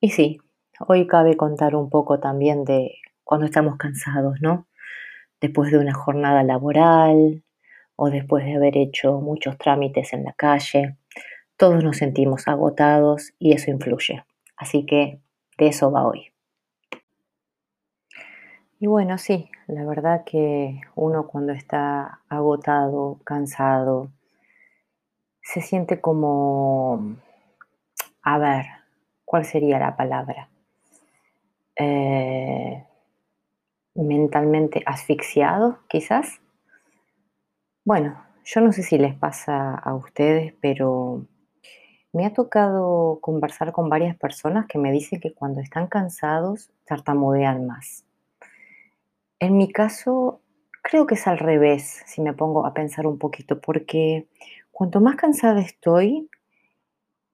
Y sí, hoy cabe contar un poco también de cuando estamos cansados, ¿no? Después de una jornada laboral o después de haber hecho muchos trámites en la calle, todos nos sentimos agotados y eso influye. Así que de eso va hoy. Y bueno, sí, la verdad que uno cuando está agotado, cansado, se siente como, a ver, ¿cuál sería la palabra? Eh, mentalmente asfixiado, quizás. Bueno, yo no sé si les pasa a ustedes, pero me ha tocado conversar con varias personas que me dicen que cuando están cansados tartamudean más. En mi caso, creo que es al revés, si me pongo a pensar un poquito, porque cuanto más cansada estoy,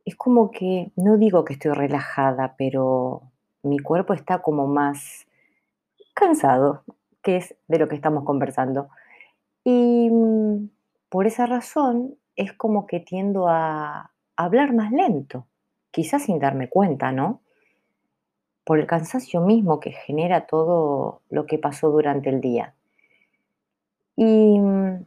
es como que, no digo que estoy relajada, pero mi cuerpo está como más cansado, que es de lo que estamos conversando. Y mm, por esa razón es como que tiendo a hablar más lento, quizás sin darme cuenta, ¿no? Por el cansancio mismo que genera todo lo que pasó durante el día. Y mm,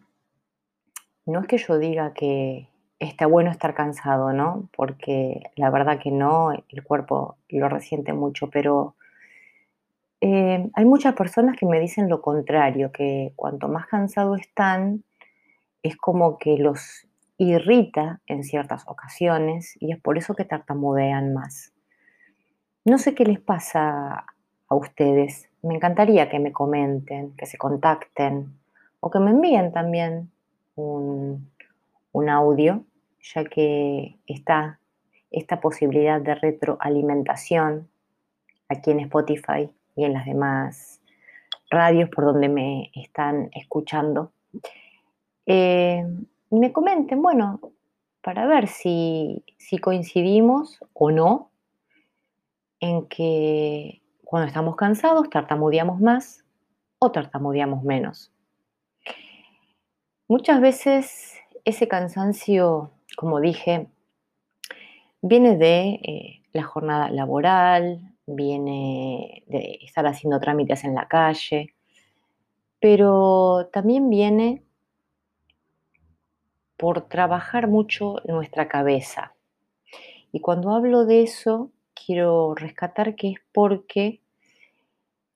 no es que yo diga que está bueno estar cansado, ¿no? Porque la verdad que no, el cuerpo lo resiente mucho, pero eh, hay muchas personas que me dicen lo contrario, que cuanto más cansados están, es como que los irrita en ciertas ocasiones y es por eso que tartamudean más. No sé qué les pasa a ustedes. Me encantaría que me comenten, que se contacten o que me envíen también un, un audio, ya que está esta posibilidad de retroalimentación aquí en Spotify y en las demás radios por donde me están escuchando. Eh, y me comenten, bueno, para ver si, si coincidimos o no en que cuando estamos cansados tartamudeamos más o tartamudeamos menos. Muchas veces ese cansancio, como dije, viene de eh, la jornada laboral, viene de estar haciendo trámites en la calle, pero también viene por trabajar mucho nuestra cabeza. Y cuando hablo de eso, quiero rescatar que es porque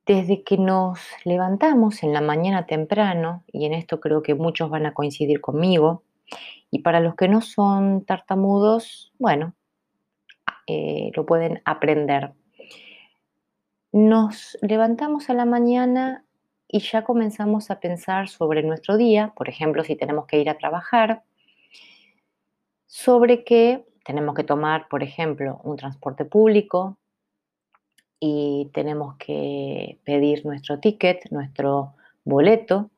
desde que nos levantamos en la mañana temprano, y en esto creo que muchos van a coincidir conmigo, y para los que no son tartamudos, bueno, eh, lo pueden aprender. Nos levantamos a la mañana y ya comenzamos a pensar sobre nuestro día, por ejemplo, si tenemos que ir a trabajar, sobre que tenemos que tomar, por ejemplo, un transporte público y tenemos que pedir nuestro ticket, nuestro boleto,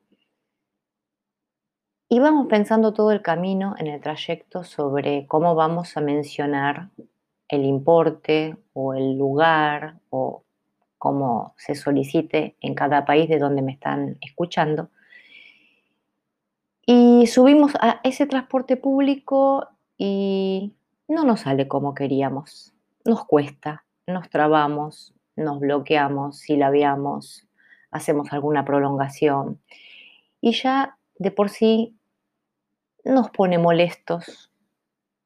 y vamos pensando todo el camino en el trayecto sobre cómo vamos a mencionar el importe o el lugar o cómo se solicite en cada país de donde me están escuchando. Y subimos a ese transporte público y no nos sale como queríamos. Nos cuesta, nos trabamos, nos bloqueamos, silabiamos, hacemos alguna prolongación. Y ya de por sí nos pone molestos.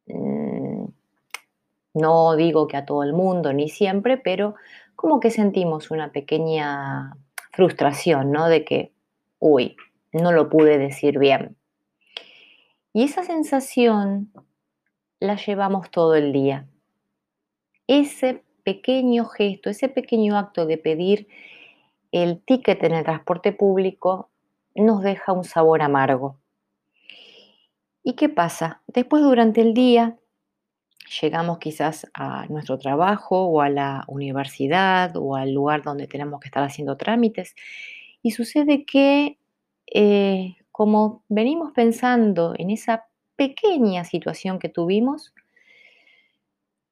Mm, no digo que a todo el mundo ni siempre, pero como que sentimos una pequeña frustración, ¿no? De que, uy, no lo pude decir bien. Y esa sensación la llevamos todo el día. Ese pequeño gesto, ese pequeño acto de pedir el ticket en el transporte público nos deja un sabor amargo. ¿Y qué pasa? Después durante el día llegamos quizás a nuestro trabajo o a la universidad o al lugar donde tenemos que estar haciendo trámites y sucede que eh, como venimos pensando en esa pequeña situación que tuvimos,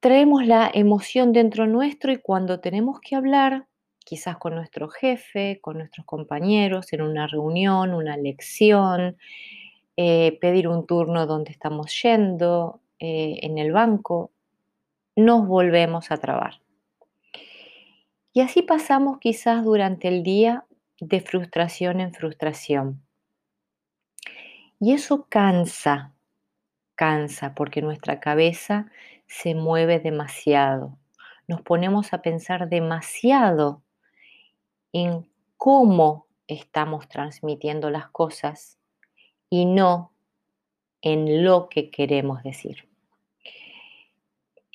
traemos la emoción dentro nuestro y cuando tenemos que hablar, quizás con nuestro jefe, con nuestros compañeros, en una reunión, una lección, eh, pedir un turno donde estamos yendo, eh, en el banco, nos volvemos a trabar. Y así pasamos quizás durante el día de frustración en frustración. Y eso cansa, cansa porque nuestra cabeza se mueve demasiado. Nos ponemos a pensar demasiado en cómo estamos transmitiendo las cosas y no en lo que queremos decir.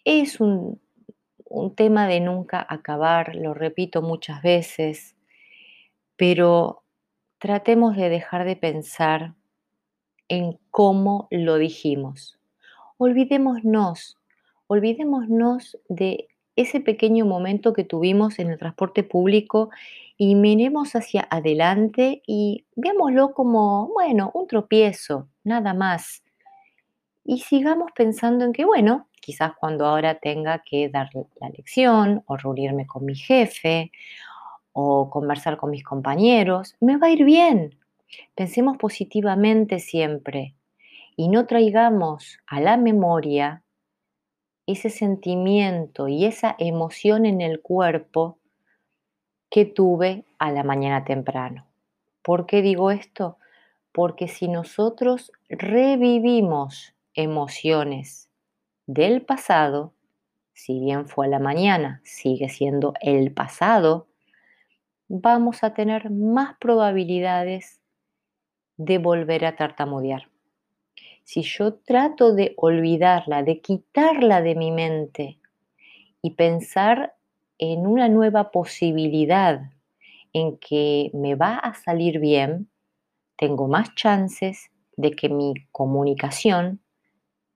Es un, un tema de nunca acabar, lo repito muchas veces, pero tratemos de dejar de pensar en cómo lo dijimos. Olvidémonos, olvidémonos de ese pequeño momento que tuvimos en el transporte público y miremos hacia adelante y veámoslo como, bueno, un tropiezo, nada más. Y sigamos pensando en que, bueno, quizás cuando ahora tenga que dar la lección o reunirme con mi jefe o conversar con mis compañeros, me va a ir bien. Pensemos positivamente siempre y no traigamos a la memoria ese sentimiento y esa emoción en el cuerpo que tuve a la mañana temprano. ¿Por qué digo esto? Porque si nosotros revivimos emociones del pasado, si bien fue a la mañana, sigue siendo el pasado, vamos a tener más probabilidades de volver a tartamudear. Si yo trato de olvidarla, de quitarla de mi mente y pensar en una nueva posibilidad en que me va a salir bien, tengo más chances de que mi comunicación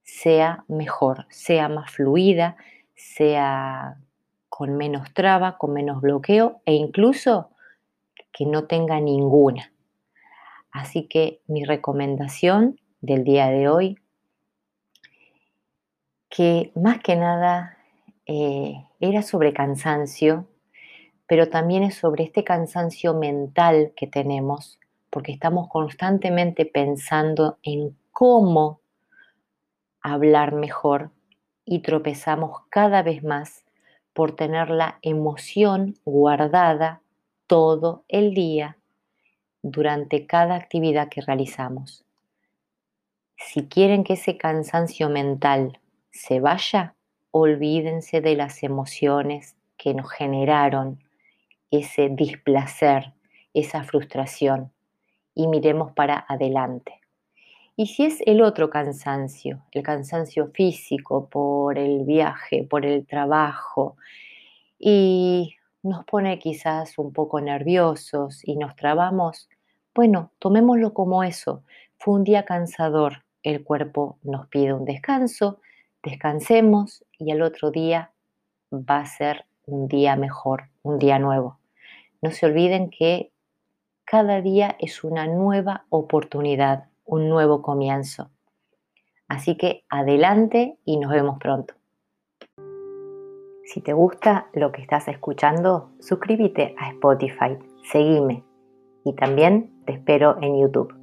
sea mejor, sea más fluida, sea con menos traba, con menos bloqueo e incluso que no tenga ninguna. Así que mi recomendación del día de hoy, que más que nada eh, era sobre cansancio, pero también es sobre este cansancio mental que tenemos, porque estamos constantemente pensando en cómo hablar mejor y tropezamos cada vez más por tener la emoción guardada todo el día durante cada actividad que realizamos. Si quieren que ese cansancio mental se vaya, olvídense de las emociones que nos generaron ese displacer, esa frustración y miremos para adelante. Y si es el otro cansancio, el cansancio físico por el viaje, por el trabajo, y nos pone quizás un poco nerviosos y nos trabamos, bueno, tomémoslo como eso. Fue un día cansador, el cuerpo nos pide un descanso, descansemos y al otro día va a ser un día mejor, un día nuevo. No se olviden que cada día es una nueva oportunidad, un nuevo comienzo. Así que adelante y nos vemos pronto. Si te gusta lo que estás escuchando, suscríbete a Spotify, seguime y también te espero en YouTube.